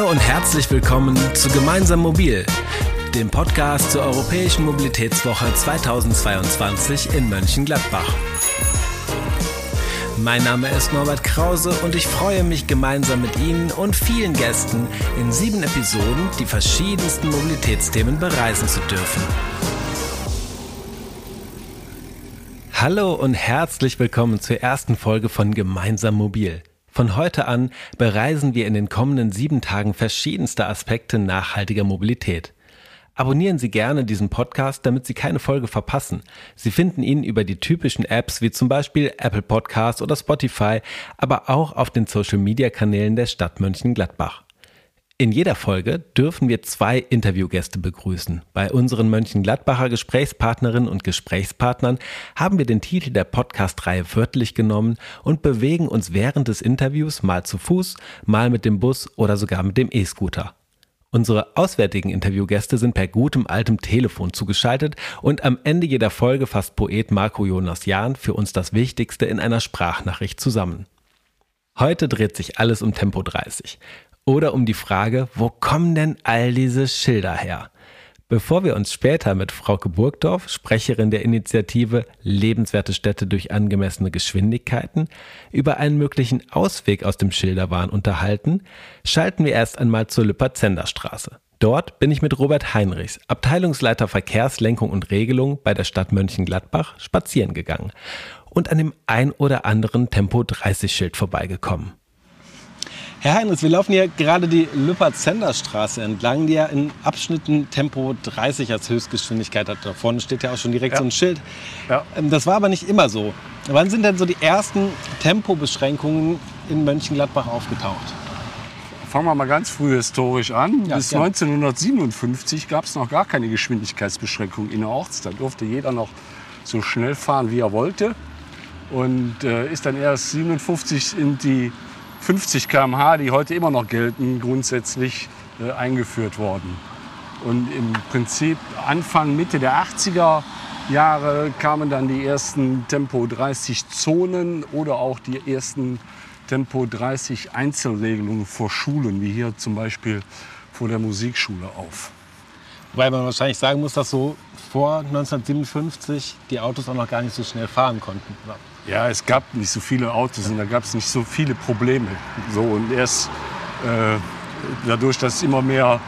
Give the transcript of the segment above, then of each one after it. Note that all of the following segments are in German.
Hallo und herzlich willkommen zu Gemeinsam Mobil, dem Podcast zur Europäischen Mobilitätswoche 2022 in Mönchengladbach. Mein Name ist Norbert Krause und ich freue mich gemeinsam mit Ihnen und vielen Gästen in sieben Episoden die verschiedensten Mobilitätsthemen bereisen zu dürfen. Hallo und herzlich willkommen zur ersten Folge von Gemeinsam Mobil. Von heute an bereisen wir in den kommenden sieben Tagen verschiedenste Aspekte nachhaltiger Mobilität. Abonnieren Sie gerne diesen Podcast, damit Sie keine Folge verpassen. Sie finden ihn über die typischen Apps wie zum Beispiel Apple Podcasts oder Spotify, aber auch auf den Social-Media-Kanälen der Stadt Mönchengladbach. In jeder Folge dürfen wir zwei Interviewgäste begrüßen. Bei unseren Mönchengladbacher Gesprächspartnerinnen und Gesprächspartnern haben wir den Titel der Podcast-Reihe wörtlich genommen und bewegen uns während des Interviews mal zu Fuß, mal mit dem Bus oder sogar mit dem E-Scooter. Unsere auswärtigen Interviewgäste sind per gutem altem Telefon zugeschaltet und am Ende jeder Folge fasst Poet Marco Jonas Jahn für uns das Wichtigste in einer Sprachnachricht zusammen. Heute dreht sich alles um Tempo 30 oder um die Frage, wo kommen denn all diese Schilder her? Bevor wir uns später mit Frauke Burgdorf, Sprecherin der Initiative Lebenswerte Städte durch angemessene Geschwindigkeiten, über einen möglichen Ausweg aus dem Schilderwahn unterhalten, schalten wir erst einmal zur Lüpper-Zender-Straße. Dort bin ich mit Robert Heinrichs, Abteilungsleiter Verkehrslenkung und Regelung bei der Stadt Mönchengladbach, spazieren gegangen und an dem ein oder anderen Tempo 30 Schild vorbeigekommen. Herr Heinrichs, wir laufen hier gerade die Lüppert-Zender-Straße entlang, die ja in Abschnitten Tempo 30 als Höchstgeschwindigkeit hat. Da vorne steht ja auch schon direkt ja. so ein Schild. Ja. Ähm, das war aber nicht immer so. Wann sind denn so die ersten Tempobeschränkungen in Mönchengladbach aufgetaucht? Fangen wir mal ganz früh historisch an. Ja, Bis ja. 1957 gab es noch gar keine Geschwindigkeitsbeschränkung innerorts. Da durfte jeder noch so schnell fahren, wie er wollte. Und äh, ist dann erst 57 in die 50 km/h, die heute immer noch gelten, grundsätzlich äh, eingeführt worden. Und im Prinzip Anfang, Mitte der 80er Jahre kamen dann die ersten Tempo 30 Zonen oder auch die ersten Tempo 30 Einzelregelungen vor Schulen, wie hier zum Beispiel vor der Musikschule auf. Wobei man wahrscheinlich sagen muss, dass so vor 1957 die Autos auch noch gar nicht so schnell fahren konnten. Ja, es gab nicht so viele Autos und da gab es nicht so viele Probleme. So, und erst äh, dadurch, dass es, immer mehr,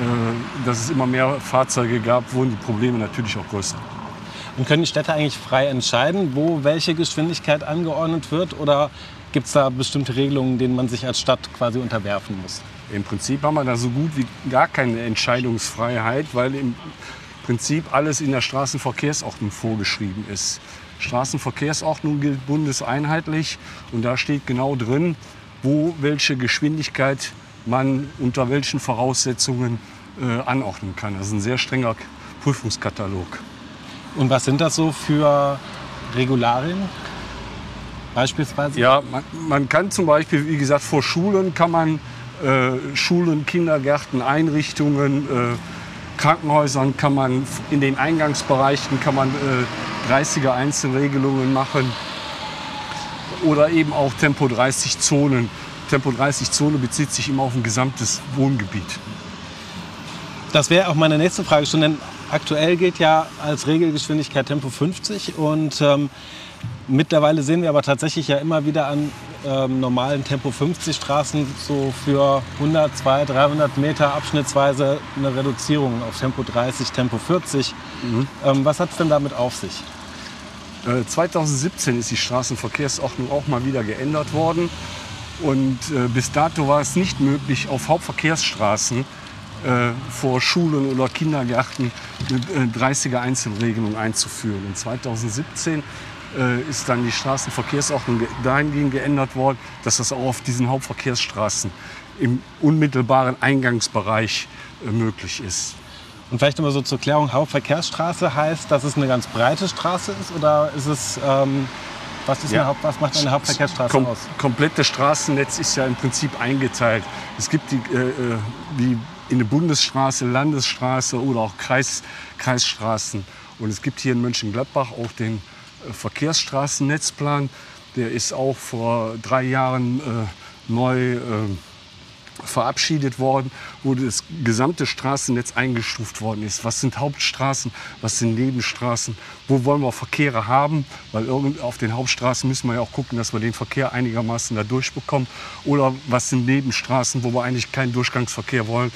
äh, dass es immer mehr Fahrzeuge gab, wurden die Probleme natürlich auch größer. Und können die Städte eigentlich frei entscheiden, wo welche Geschwindigkeit angeordnet wird? Oder gibt es da bestimmte Regelungen, denen man sich als Stadt quasi unterwerfen muss? Im Prinzip haben wir da so gut wie gar keine Entscheidungsfreiheit, weil im Prinzip alles in der Straßenverkehrsordnung vorgeschrieben ist. Straßenverkehrsordnung gilt bundeseinheitlich und da steht genau drin, wo welche Geschwindigkeit man unter welchen Voraussetzungen äh, anordnen kann. Das ist ein sehr strenger Prüfungskatalog. Und was sind das so für Regularien? Beispielsweise? Ja, man, man kann zum Beispiel, wie gesagt, vor Schulen kann man äh, Schulen, Kindergärten, Einrichtungen, äh, Krankenhäusern kann man in den Eingangsbereichen kann man äh, 30er Einzelregelungen machen oder eben auch Tempo 30 Zonen. Tempo 30 Zone bezieht sich immer auf ein gesamtes Wohngebiet. Das wäre auch meine nächste Frage schon, denn aktuell gilt ja als Regelgeschwindigkeit Tempo 50 und ähm, mittlerweile sehen wir aber tatsächlich ja immer wieder an ähm, normalen Tempo 50 Straßen so für 100, 200, 300 Meter abschnittsweise eine Reduzierung auf Tempo 30, Tempo 40. Mhm. Ähm, was hat es denn damit auf sich? Äh, 2017 ist die Straßenverkehrsordnung auch mal wieder geändert worden. Und äh, bis dato war es nicht möglich, auf Hauptverkehrsstraßen äh, vor Schulen oder Kindergärten eine 30er Einzelregelung einzuführen. In 2017 äh, ist dann die Straßenverkehrsordnung dahingehend geändert worden, dass das auch auf diesen Hauptverkehrsstraßen im unmittelbaren Eingangsbereich äh, möglich ist. Und vielleicht immer so zur Klärung, Hauptverkehrsstraße heißt, dass es eine ganz breite Straße ist oder ist es, ähm, was, ist ja. Haupt, was macht eine Hauptverkehrsstraße Kom aus? Komplette Straßennetz ist ja im Prinzip eingeteilt. Es gibt die, äh, äh die in eine Bundesstraße, Landesstraße oder auch Kreis, Kreisstraßen. Und es gibt hier in Mönchengladbach auch den Verkehrsstraßennetzplan. Der ist auch vor drei Jahren äh, neu äh, verabschiedet worden, wo das gesamte Straßennetz eingestuft worden ist. Was sind Hauptstraßen, was sind Nebenstraßen, wo wollen wir Verkehre haben, weil auf den Hauptstraßen müssen wir ja auch gucken, dass wir den Verkehr einigermaßen da durchbekommen. Oder was sind Nebenstraßen, wo wir eigentlich keinen Durchgangsverkehr wollen,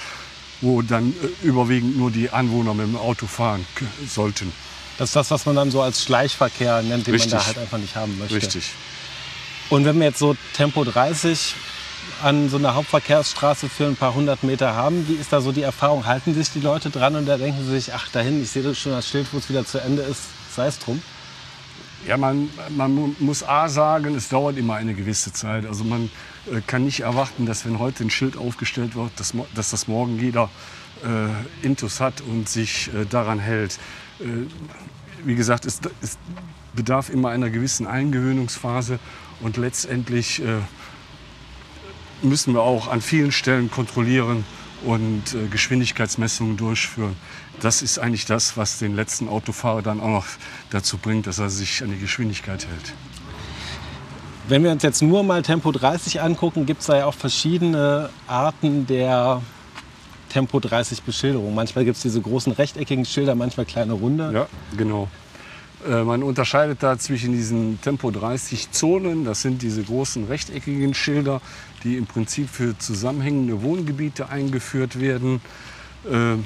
wo dann äh, überwiegend nur die Anwohner mit dem Auto fahren sollten. Das ist das, was man dann so als Schleichverkehr nennt, den Richtig. man da halt einfach nicht haben möchte. Richtig. Und wenn wir jetzt so Tempo 30 an so einer Hauptverkehrsstraße für ein paar hundert Meter haben, wie ist da so die Erfahrung? Halten sich die Leute dran und da denken sie sich, ach dahin, ich sehe schon das Schild, wo es wieder zu Ende ist, sei es drum? Ja, man, man muss A sagen, es dauert immer eine gewisse Zeit. Also man äh, kann nicht erwarten, dass wenn heute ein Schild aufgestellt wird, dass, dass das morgen jeder äh, Intus hat und sich äh, daran hält. Äh, wie gesagt, es, es, bedarf immer einer gewissen Eingewöhnungsphase und letztendlich äh, müssen wir auch an vielen Stellen kontrollieren und äh, Geschwindigkeitsmessungen durchführen. Das ist eigentlich das, was den letzten Autofahrer dann auch noch dazu bringt, dass er sich an die Geschwindigkeit hält. Wenn wir uns jetzt nur mal Tempo 30 angucken, gibt es da ja auch verschiedene Arten der Tempo 30 Beschilderung. Manchmal gibt es diese großen rechteckigen Schilder, manchmal kleine runde. Ja, genau. Äh, man unterscheidet da zwischen diesen Tempo 30 Zonen, das sind diese großen rechteckigen Schilder, die im Prinzip für zusammenhängende Wohngebiete eingeführt werden. Äh,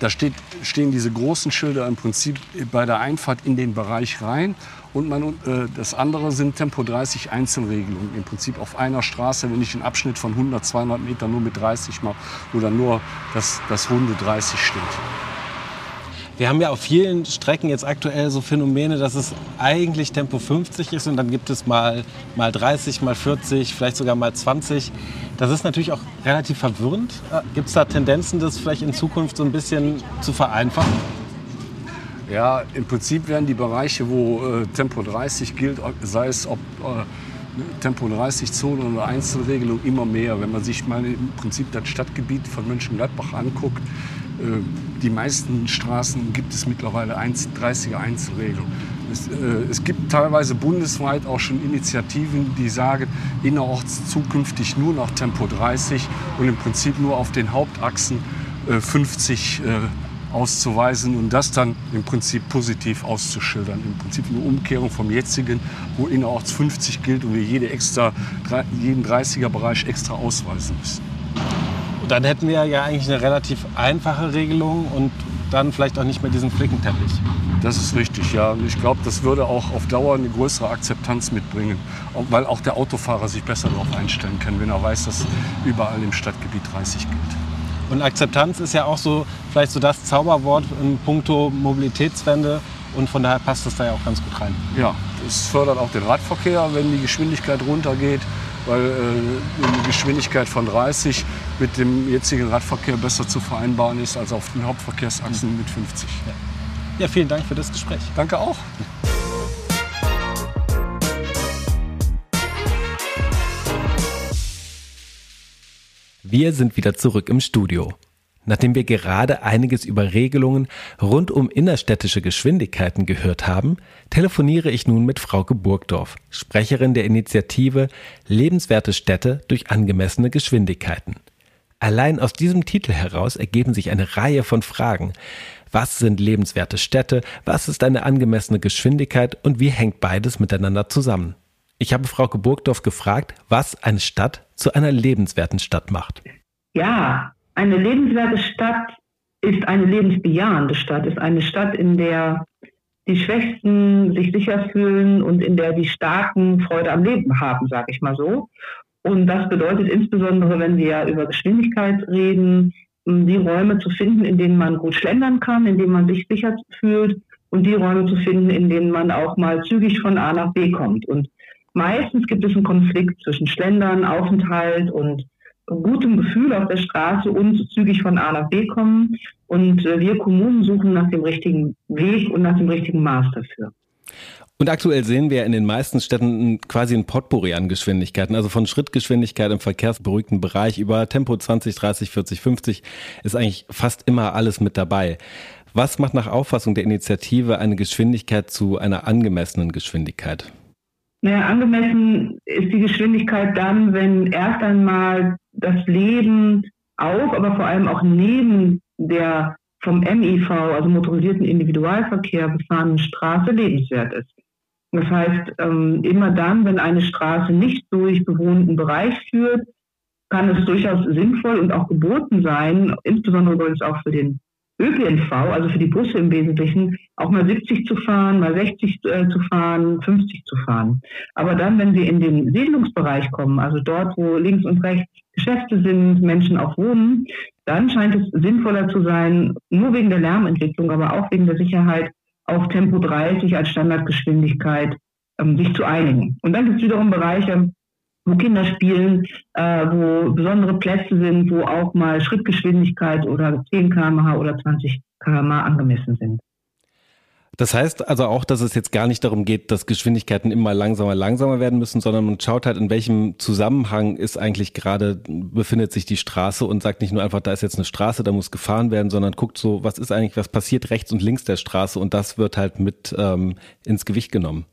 da steht, stehen diese großen Schilder im Prinzip bei der Einfahrt in den Bereich rein. Und man, äh, das andere sind Tempo 30 Einzelregelungen. Im Prinzip auf einer Straße, wenn ich einen Abschnitt von 100, 200 Metern nur mit 30 mache oder nur das, das runde 30 steht. Wir haben ja auf vielen Strecken jetzt aktuell so Phänomene, dass es eigentlich Tempo 50 ist und dann gibt es mal, mal 30, mal 40, vielleicht sogar mal 20. Das ist natürlich auch relativ verwirrend. Äh, gibt es da Tendenzen, das vielleicht in Zukunft so ein bisschen zu vereinfachen? Ja, im Prinzip werden die Bereiche, wo äh, Tempo 30 gilt, sei es ob äh, Tempo 30 Zone oder Einzelregelung, immer mehr. Wenn man sich mal im Prinzip das Stadtgebiet von Mönchengladbach anguckt, die meisten Straßen gibt es mittlerweile 30er Einzelregelung. Es, äh, es, gibt teilweise bundesweit auch schon Initiativen, die sagen, innerorts zukünftig nur noch Tempo 30 und im Prinzip nur auf den Hauptachsen äh, 50 äh, auszuweisen und das dann im Prinzip positiv auszuschildern. Im Prinzip eine Umkehrung vom jetzigen, wo innerorts 50 gilt und wir jede extra, jeden 30er Bereich extra ausweisen müssen dann hätten wir ja eigentlich eine relativ einfache Regelung und dann vielleicht auch nicht mehr diesen Flickenteppich. Das ist richtig, ja. Ich glaube, das würde auch auf Dauer eine größere Akzeptanz mitbringen, weil auch der Autofahrer sich besser darauf einstellen kann, wenn er weiß, dass überall im Stadtgebiet 30 gilt. Und Akzeptanz ist ja auch so vielleicht so das Zauberwort in puncto Mobilitätswende und von daher passt das da ja auch ganz gut rein. Ja, es fördert auch den Radverkehr, wenn die Geschwindigkeit runtergeht weil äh, eine Geschwindigkeit von 30 mit dem jetzigen Radverkehr besser zu vereinbaren ist als auf den Hauptverkehrsachsen mit 50. Ja. ja, vielen Dank für das Gespräch. Danke auch. Wir sind wieder zurück im Studio. Nachdem wir gerade einiges über Regelungen rund um innerstädtische Geschwindigkeiten gehört haben, telefoniere ich nun mit Frauke Burgdorf, Sprecherin der Initiative Lebenswerte Städte durch angemessene Geschwindigkeiten. Allein aus diesem Titel heraus ergeben sich eine Reihe von Fragen. Was sind lebenswerte Städte? Was ist eine angemessene Geschwindigkeit? Und wie hängt beides miteinander zusammen? Ich habe Frauke Burgdorf gefragt, was eine Stadt zu einer lebenswerten Stadt macht. Ja, eine lebenswerte Stadt ist eine lebensbejahende Stadt, ist eine Stadt, in der die Schwächsten sich sicher fühlen und in der die Starken Freude am Leben haben, sage ich mal so. Und das bedeutet insbesondere, wenn wir über Geschwindigkeit reden, die Räume zu finden, in denen man gut schlendern kann, in denen man sich sicher fühlt und die Räume zu finden, in denen man auch mal zügig von A nach B kommt. Und meistens gibt es einen Konflikt zwischen Schlendern, Aufenthalt und gutem Gefühl auf der Straße und zügig von A nach B kommen. Und äh, wir Kommunen suchen nach dem richtigen Weg und nach dem richtigen Maß dafür. Und aktuell sehen wir in den meisten Städten quasi ein Potpourri an Geschwindigkeiten. Also von Schrittgeschwindigkeit im verkehrsberuhigten Bereich über Tempo 20, 30, 40, 50 ist eigentlich fast immer alles mit dabei. Was macht nach Auffassung der Initiative eine Geschwindigkeit zu einer angemessenen Geschwindigkeit? Naja, angemessen ist die Geschwindigkeit dann, wenn erst einmal das Leben auf, aber vor allem auch neben der vom MIV, also motorisierten Individualverkehr, befahrenen Straße lebenswert ist. Das heißt, ähm, immer dann, wenn eine Straße nicht durch bewohnten Bereich führt, kann es durchaus sinnvoll und auch geboten sein, insbesondere übrigens auch für den ÖPNV, also für die Busse im Wesentlichen, auch mal 70 zu fahren, mal 60 äh, zu fahren, 50 zu fahren. Aber dann, wenn wir in den Siedlungsbereich kommen, also dort, wo links und rechts Geschäfte sind, Menschen auch wohnen, dann scheint es sinnvoller zu sein, nur wegen der Lärmentwicklung, aber auch wegen der Sicherheit, auf Tempo 30 als Standardgeschwindigkeit ähm, sich zu einigen. Und dann gibt es wiederum Bereiche, wo Kinder spielen, äh, wo besondere Plätze sind, wo auch mal Schrittgeschwindigkeit oder 10 km/h oder 20 km/h angemessen sind. Das heißt also auch, dass es jetzt gar nicht darum geht, dass Geschwindigkeiten immer langsamer, langsamer werden müssen, sondern man schaut halt, in welchem Zusammenhang ist eigentlich gerade, befindet sich die Straße und sagt nicht nur einfach, da ist jetzt eine Straße, da muss gefahren werden, sondern guckt so, was ist eigentlich, was passiert rechts und links der Straße und das wird halt mit ähm, ins Gewicht genommen.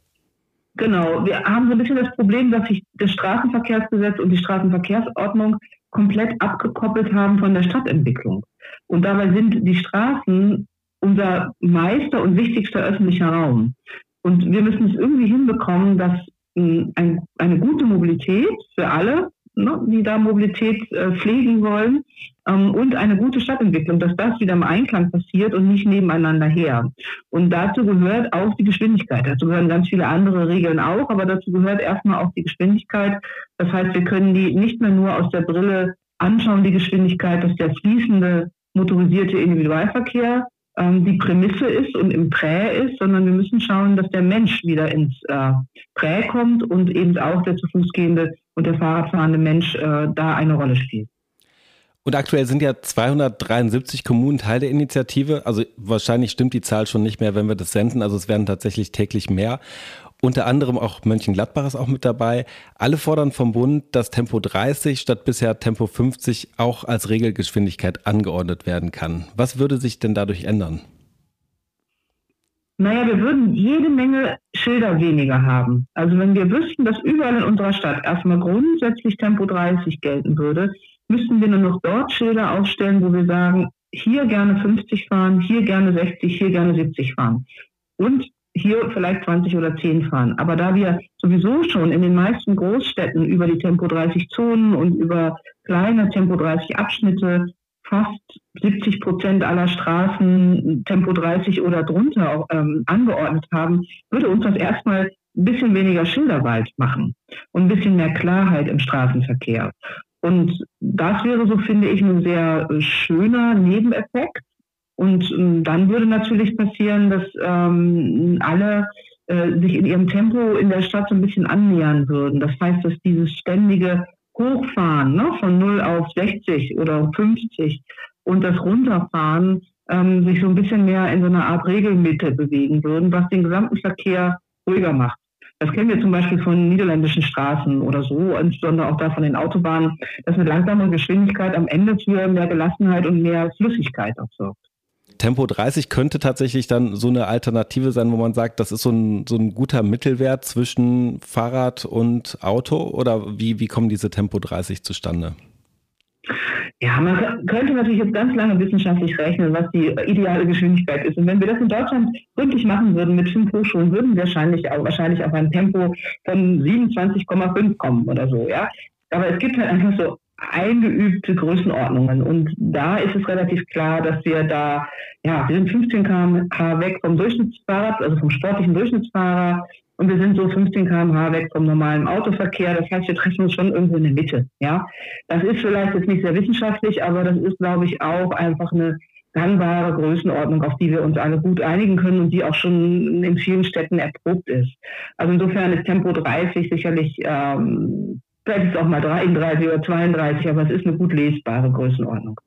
Genau, wir haben so ein bisschen das Problem, dass sich das Straßenverkehrsgesetz und die Straßenverkehrsordnung komplett abgekoppelt haben von der Stadtentwicklung. Und dabei sind die Straßen unser meister und wichtigster öffentlicher Raum. Und wir müssen es irgendwie hinbekommen, dass hm, ein, eine gute Mobilität für alle ne, die da Mobilität äh, pflegen wollen ähm, und eine gute Stadtentwicklung, dass das wieder im Einklang passiert und nicht nebeneinander her. Und dazu gehört auch die Geschwindigkeit. Dazu gehören ganz viele andere Regeln auch, aber dazu gehört erstmal auch die Geschwindigkeit. Das heißt, wir können die nicht mehr nur aus der Brille anschauen, die Geschwindigkeit, dass der fließende motorisierte Individualverkehr ähm, die Prämisse ist und im Prä ist, sondern wir müssen schauen, dass der Mensch wieder ins äh, Prä kommt und eben auch der zu Fuß gehende und der Fahrradfahrende Mensch äh, da eine Rolle spielt. Und aktuell sind ja 273 Kommunen Teil der Initiative. Also wahrscheinlich stimmt die Zahl schon nicht mehr, wenn wir das senden. Also es werden tatsächlich täglich mehr. Unter anderem auch Mönchengladbach ist auch mit dabei. Alle fordern vom Bund, dass Tempo 30 statt bisher Tempo 50 auch als Regelgeschwindigkeit angeordnet werden kann. Was würde sich denn dadurch ändern? Naja, wir würden jede Menge Schilder weniger haben. Also wenn wir wüssten, dass überall in unserer Stadt erstmal grundsätzlich Tempo 30 gelten würde, müssten wir nur noch dort Schilder aufstellen, wo wir sagen, hier gerne 50 fahren, hier gerne 60, hier gerne 70 fahren. Und hier vielleicht 20 oder 10 fahren. Aber da wir sowieso schon in den meisten Großstädten über die Tempo 30 Zonen und über kleine Tempo 30 Abschnitte fast 70 Prozent aller Straßen Tempo 30 oder drunter ähm, angeordnet haben, würde uns das erstmal ein bisschen weniger Schilderwald machen und ein bisschen mehr Klarheit im Straßenverkehr. Und das wäre so, finde ich, ein sehr schöner Nebeneffekt. Und ähm, dann würde natürlich passieren, dass ähm, alle äh, sich in ihrem Tempo in der Stadt so ein bisschen annähern würden. Das heißt, dass dieses ständige Hochfahren ne, von 0 auf 60 oder 50 und das Runterfahren ähm, sich so ein bisschen mehr in so einer Art Regelmitte bewegen würden, was den gesamten Verkehr ruhiger macht. Das kennen wir zum Beispiel von niederländischen Straßen oder so, insbesondere auch da von den Autobahnen, dass eine langsame Geschwindigkeit am Ende für mehr Gelassenheit und mehr Flüssigkeit auch sorgt. Tempo 30 könnte tatsächlich dann so eine Alternative sein, wo man sagt, das ist so ein, so ein guter Mittelwert zwischen Fahrrad und Auto oder wie, wie kommen diese Tempo 30 zustande? Ja, man könnte natürlich jetzt ganz lange wissenschaftlich rechnen, was die ideale Geschwindigkeit ist. Und wenn wir das in Deutschland gründlich machen würden mit fünf Hochschulen, würden wir wahrscheinlich, wahrscheinlich auf ein Tempo von 27,5 kommen oder so. Ja, aber es gibt halt einfach so eingeübte Größenordnungen. Und da ist es relativ klar, dass wir da, ja, wir sind 15 km/h weg vom Durchschnittsfahrrad, also vom sportlichen Durchschnittsfahrer. Und wir sind so 15 km/h weg vom normalen Autoverkehr. Das heißt, wir treffen uns schon irgendwo in der Mitte. Ja, das ist vielleicht jetzt nicht sehr wissenschaftlich, aber das ist, glaube ich, auch einfach eine gangbare Größenordnung, auf die wir uns alle gut einigen können und die auch schon in vielen Städten erprobt ist. Also insofern ist Tempo 30 sicherlich ähm, Vielleicht ist es auch mal 33 oder 32, aber es ist eine gut lesbare Größenordnung.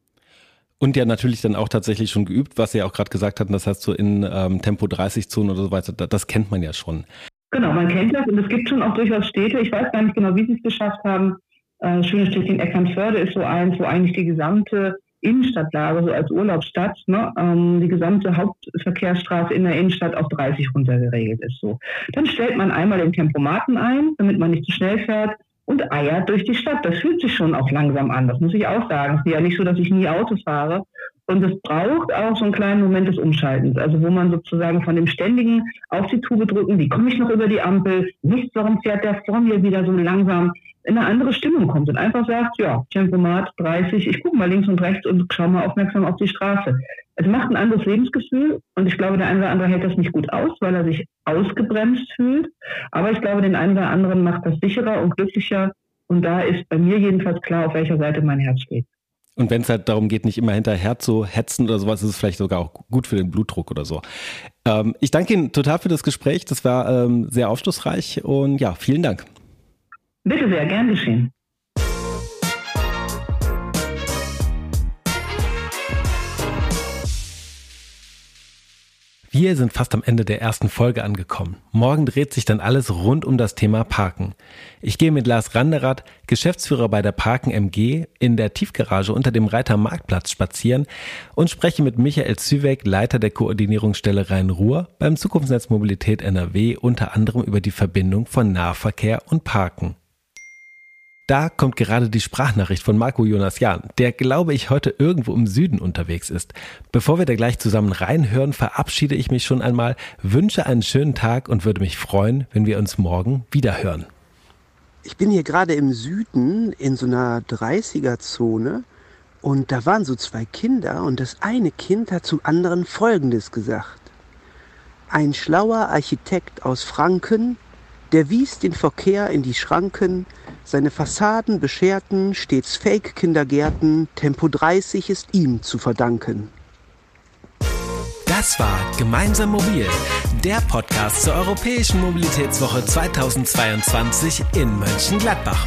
Und ja, natürlich dann auch tatsächlich schon geübt, was Sie ja auch gerade gesagt hatten, das heißt so in ähm, Tempo 30 Zonen oder so weiter, das kennt man ja schon. Genau, man kennt das und es gibt schon auch durchaus Städte, ich weiß gar nicht genau, wie sie es geschafft haben. Äh, schönes Städtchen Eckernförde ist so eins, wo eigentlich die gesamte Innenstadtlage, so als Urlaubsstadt, ne, ähm, die gesamte Hauptverkehrsstraße in der Innenstadt auf 30 runtergeregelt ist. So. Dann stellt man einmal den Tempomaten ein, damit man nicht zu schnell fährt und eiert durch die Stadt. Das fühlt sich schon auch langsam an, das muss ich auch sagen. Es ist ja nicht so, dass ich nie Auto fahre. Und es braucht auch so einen kleinen Moment des Umschaltens, also wo man sozusagen von dem ständigen auf die Tube drücken, wie komme ich noch über die Ampel, nicht, warum fährt der vor mir wieder so langsam, in eine andere Stimmung kommt und einfach sagt, ja, Tempomat 30, ich gucke mal links und rechts und schaue mal aufmerksam auf die Straße. Es macht ein anderes Lebensgefühl und ich glaube, der eine oder andere hält das nicht gut aus, weil er sich ausgebremst fühlt. Aber ich glaube, den einen oder anderen macht das sicherer und glücklicher und da ist bei mir jedenfalls klar, auf welcher Seite mein Herz steht. Und wenn es halt darum geht, nicht immer hinterher zu hetzen oder sowas, ist es vielleicht sogar auch gut für den Blutdruck oder so. Ähm, ich danke Ihnen total für das Gespräch. Das war ähm, sehr aufschlussreich und ja, vielen Dank. Bitte sehr, gern geschehen. Wir sind fast am Ende der ersten Folge angekommen. Morgen dreht sich dann alles rund um das Thema Parken. Ich gehe mit Lars Randerath, Geschäftsführer bei der Parken MG, in der Tiefgarage unter dem Reiter Marktplatz spazieren und spreche mit Michael Züweg, Leiter der Koordinierungsstelle Rhein-Ruhr beim Zukunftsnetz Mobilität NRW unter anderem über die Verbindung von Nahverkehr und Parken. Da kommt gerade die Sprachnachricht von Marco Jonas Jahn, der glaube ich heute irgendwo im Süden unterwegs ist. Bevor wir da gleich zusammen reinhören, verabschiede ich mich schon einmal, wünsche einen schönen Tag und würde mich freuen, wenn wir uns morgen wieder hören. Ich bin hier gerade im Süden in so einer 30er-Zone und da waren so zwei Kinder und das eine Kind hat zum anderen Folgendes gesagt. Ein schlauer Architekt aus Franken, der wies den Verkehr in die Schranken, seine Fassaden bescherten stets Fake-Kindergärten, Tempo 30 ist ihm zu verdanken. Das war Gemeinsam Mobil, der Podcast zur Europäischen Mobilitätswoche 2022 in Mönchengladbach.